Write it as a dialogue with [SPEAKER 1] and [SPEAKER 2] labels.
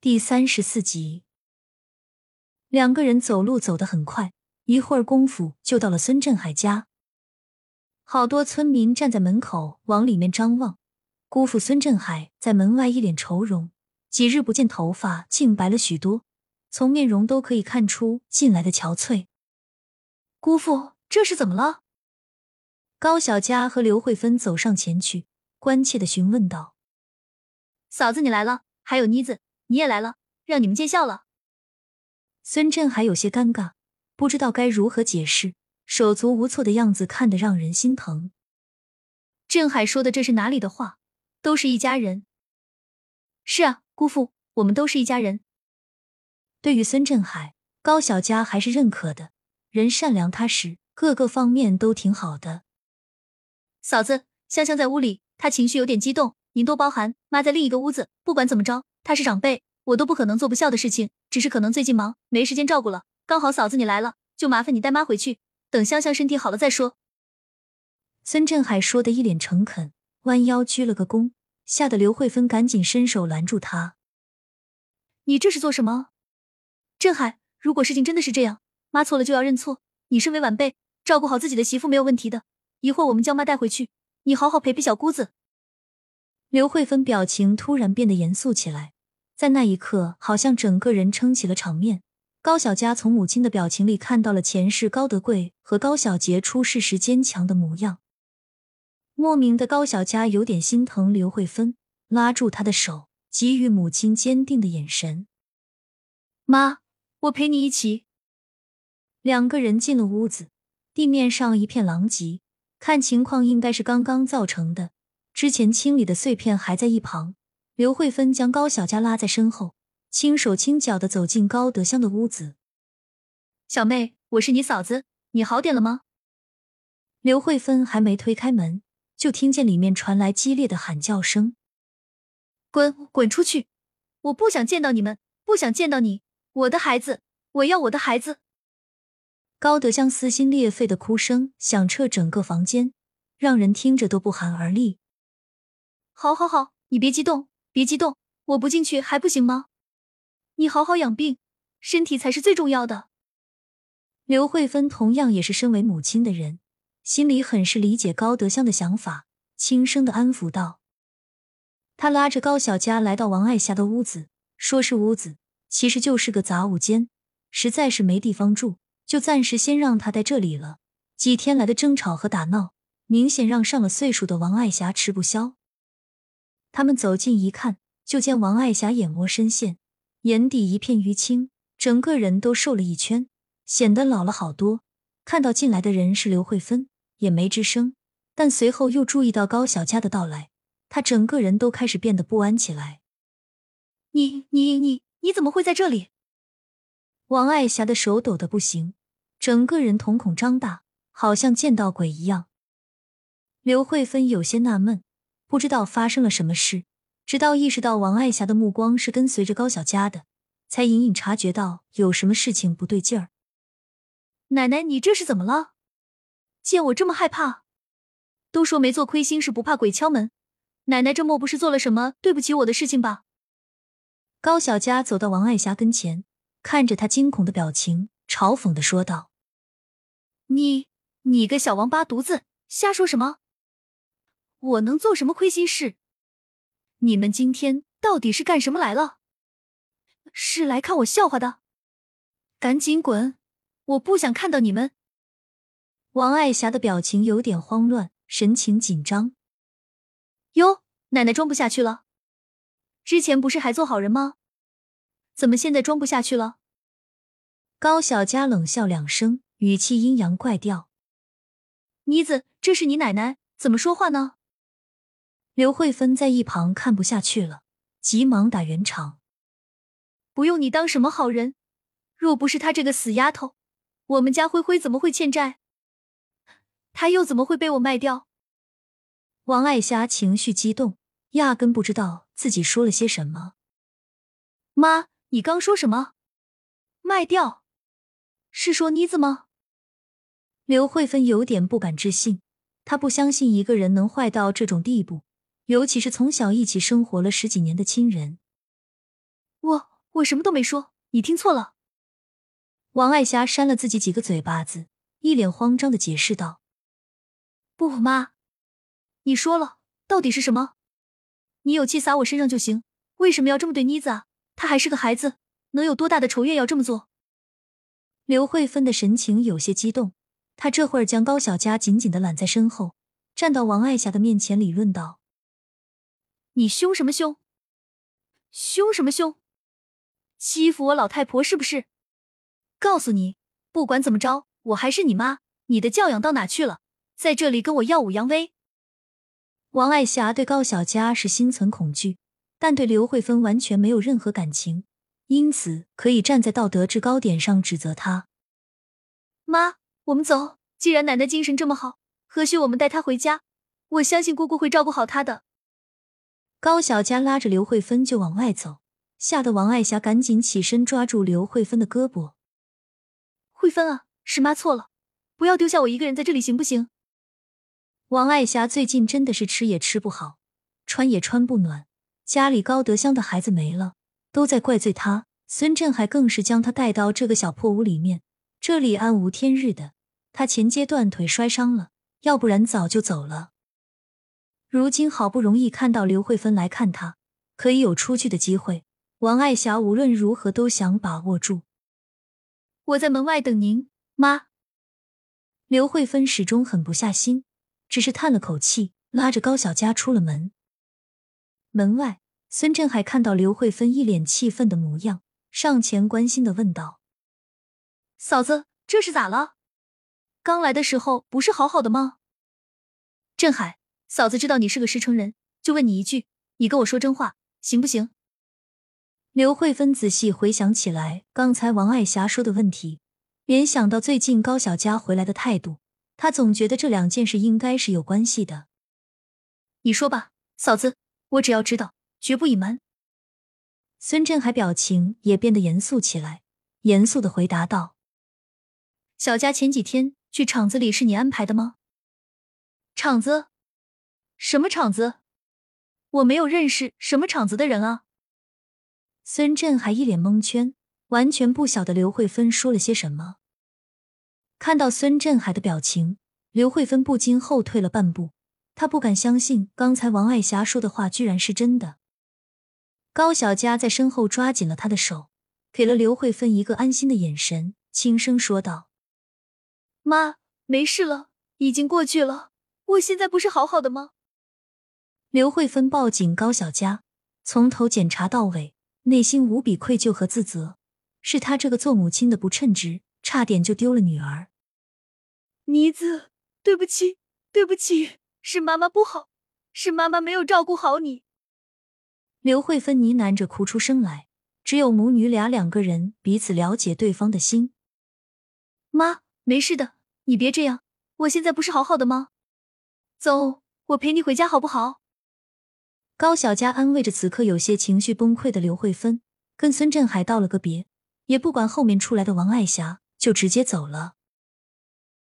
[SPEAKER 1] 第三十四集，两个人走路走得很快，一会儿功夫就到了孙振海家。好多村民站在门口往里面张望。姑父孙振海在门外一脸愁容，几日不见，头发竟白了许多，从面容都可以看出近来的憔悴。
[SPEAKER 2] 姑父，这是怎么了？
[SPEAKER 1] 高小佳和刘慧芬走上前去，关切的询问道：“
[SPEAKER 2] 嫂子，你来了，还有妮子，你也来了，让你们见笑了。”
[SPEAKER 1] 孙振海有些尴尬，不知道该如何解释，手足无措的样子看得让人心疼。
[SPEAKER 2] 振海说的这是哪里的话？都是一家人。是啊，姑父，我们都是一家人。
[SPEAKER 1] 对于孙振海，高小佳还是认可的，人善良踏实，各个方面都挺好的。
[SPEAKER 2] 嫂子，香香在屋里，她情绪有点激动，您多包涵。妈在另一个屋子，不管怎么着，她是长辈，我都不可能做不孝的事情，只是可能最近忙，没时间照顾了。刚好嫂子你来了，就麻烦你带妈回去，等香香身体好了再说。
[SPEAKER 1] 孙振海说的一脸诚恳。弯腰鞠了个躬，吓得刘慧芬赶紧伸手拦住他：“
[SPEAKER 2] 你这是做什么？振海，如果事情真的是这样，妈错了就要认错。你身为晚辈，照顾好自己的媳妇没有问题的。一会儿我们将妈带回去，你好好陪陪小姑子。”
[SPEAKER 1] 刘慧芬表情突然变得严肃起来，在那一刻，好像整个人撑起了场面。高小佳从母亲的表情里看到了前世高德贵和高小杰出事时坚强的模样。莫名的高小佳有点心疼刘慧芬，拉住她的手，给予母亲坚定的眼神。
[SPEAKER 2] 妈，我陪你一起。
[SPEAKER 1] 两个人进了屋子，地面上一片狼藉，看情况应该是刚刚造成的。之前清理的碎片还在一旁。刘慧芬将高小佳拉在身后，轻手轻脚的走进高德香的屋子。
[SPEAKER 2] 小妹，我是你嫂子，你好点了吗？
[SPEAKER 1] 刘慧芬还没推开门。就听见里面传来激烈的喊叫声：“
[SPEAKER 2] 滚，滚出去！我不想见到你们，不想见到你，我的孩子，我要我的孩子！”
[SPEAKER 1] 高德香撕心裂肺的哭声响彻整个房间，让人听着都不寒而栗。
[SPEAKER 2] 好，好，好，你别激动，别激动，我不进去还不行吗？你好好养病，身体才是最重要的。
[SPEAKER 1] 刘慧芬同样也是身为母亲的人。心里很是理解高德香的想法，轻声的安抚道：“他拉着高小佳来到王爱霞的屋子，说是屋子，其实就是个杂物间。实在是没地方住，就暂时先让他在这里了。几天来的争吵和打闹，明显让上了岁数的王爱霞吃不消。他们走近一看，就见王爱霞眼窝深陷，眼底一片淤青，整个人都瘦了一圈，显得老了好多。看到进来的人是刘慧芬。”也没吱声，但随后又注意到高小佳的到来，他整个人都开始变得不安起来。
[SPEAKER 2] 你你你你怎么会在这里？
[SPEAKER 1] 王爱霞的手抖得不行，整个人瞳孔张大，好像见到鬼一样。刘慧芬有些纳闷，不知道发生了什么事，直到意识到王爱霞的目光是跟随着高小佳的，才隐隐察觉到有什么事情不对劲儿。
[SPEAKER 2] 奶奶，你这是怎么了？见我这么害怕，都说没做亏心事不怕鬼敲门。奶奶这莫不是做了什么对不起我的事情吧？
[SPEAKER 1] 高小佳走到王爱霞跟前，看着她惊恐的表情，嘲讽的说道：“
[SPEAKER 2] 你你个小王八犊子，瞎说什么？我能做什么亏心事？你们今天到底是干什么来了？是来看我笑话的？赶紧滚！我不想看到你们。”
[SPEAKER 1] 王爱霞的表情有点慌乱，神情紧张。
[SPEAKER 2] 哟，奶奶装不下去了。之前不是还做好人吗？怎么现在装不下去了？
[SPEAKER 1] 高小佳冷笑两声，语气阴阳怪调。
[SPEAKER 2] 妮子，这是你奶奶，怎么说话呢？
[SPEAKER 1] 刘慧芬在一旁看不下去了，急忙打圆场。
[SPEAKER 2] 不用你当什么好人，若不是她这个死丫头，我们家灰灰怎么会欠债？他又怎么会被我卖掉？
[SPEAKER 1] 王爱霞情绪激动，压根不知道自己说了些什么。
[SPEAKER 2] 妈，你刚说什么？卖掉？是说妮子吗？
[SPEAKER 1] 刘慧芬有点不敢置信，她不相信一个人能坏到这种地步，尤其是从小一起生活了十几年的亲人。
[SPEAKER 2] 我我什么都没说，你听错了。
[SPEAKER 1] 王爱霞扇了自己几个嘴巴子，一脸慌张的解释道：“
[SPEAKER 2] 不，妈，你说了，到底是什么？你有气撒我身上就行，为什么要这么对妮子啊？她还是个孩子，能有多大的仇怨要这么做？”
[SPEAKER 1] 刘慧芬的神情有些激动，她这会儿将高小佳紧紧的揽在身后，站到王爱霞的面前理论道：“
[SPEAKER 2] 你凶什么凶？凶什么凶？欺负我老太婆是不是？告诉你，不管怎么着，我还是你妈，你的教养到哪去了？在这里跟我耀武扬威？”
[SPEAKER 1] 王爱霞对高小佳是心存恐惧，但对刘慧芬完全没有任何感情。因此，可以站在道德制高点上指责她。
[SPEAKER 2] 妈，我们走。既然奶奶精神这么好，何须我们带她回家？我相信姑姑会照顾好她的。
[SPEAKER 1] 高小佳拉着刘慧芬就往外走，吓得王爱霞赶紧起身抓住刘慧芬的胳膊。
[SPEAKER 2] 慧芬啊，是妈错了，不要丢下我一个人在这里，行不行？
[SPEAKER 1] 王爱霞最近真的是吃也吃不好，穿也穿不暖，家里高德香的孩子没了。都在怪罪她，孙振海更是将她带到这个小破屋里面，这里暗无天日的。他前阶段腿摔伤了，要不然早就走了。如今好不容易看到刘慧芬来看他，可以有出去的机会，王爱霞无论如何都想把握住。
[SPEAKER 2] 我在门外等您，妈。
[SPEAKER 1] 刘慧芬始终狠不下心，只是叹了口气，拉着高小佳出了门。门外。孙振海看到刘慧芬一脸气愤的模样，上前关心的问道：“
[SPEAKER 2] 嫂子，这是咋了？刚来的时候不是好好的吗？”振海，嫂子知道你是个实诚人，就问你一句，你跟我说真话，行不行？
[SPEAKER 1] 刘慧芬仔细回想起来刚才王爱霞说的问题，联想到最近高小佳回来的态度，她总觉得这两件事应该是有关系的。
[SPEAKER 2] 你说吧，嫂子，我只要知道。绝不隐瞒。
[SPEAKER 1] 孙振海表情也变得严肃起来，严肃的回答道：“
[SPEAKER 2] 小佳前几天去厂子里是你安排的吗？厂子？什么厂子？我没有认识什么厂子的人啊。”
[SPEAKER 1] 孙振海一脸蒙圈，完全不晓得刘慧芬说了些什么。看到孙振海的表情，刘慧芬不禁后退了半步，她不敢相信刚才王爱霞说的话居然是真的。高小佳在身后抓紧了他的手，给了刘慧芬一个安心的眼神，轻声说道：“
[SPEAKER 2] 妈，没事了，已经过去了。我现在不是好好的吗？”
[SPEAKER 1] 刘慧芬抱紧高小佳，从头检查到尾，内心无比愧疚和自责，是她这个做母亲的不称职，差点就丢了女儿。
[SPEAKER 2] 妮子，对不起，对不起，是妈妈不好，是妈妈没有照顾好你。
[SPEAKER 1] 刘慧芬呢喃着哭出声来，只有母女俩两个人彼此了解对方的心。
[SPEAKER 2] 妈，没事的，你别这样，我现在不是好好的吗？走，我陪你回家好不好？
[SPEAKER 1] 高小佳安慰着此刻有些情绪崩溃的刘慧芬，跟孙振海道了个别，也不管后面出来的王爱霞，就直接走了。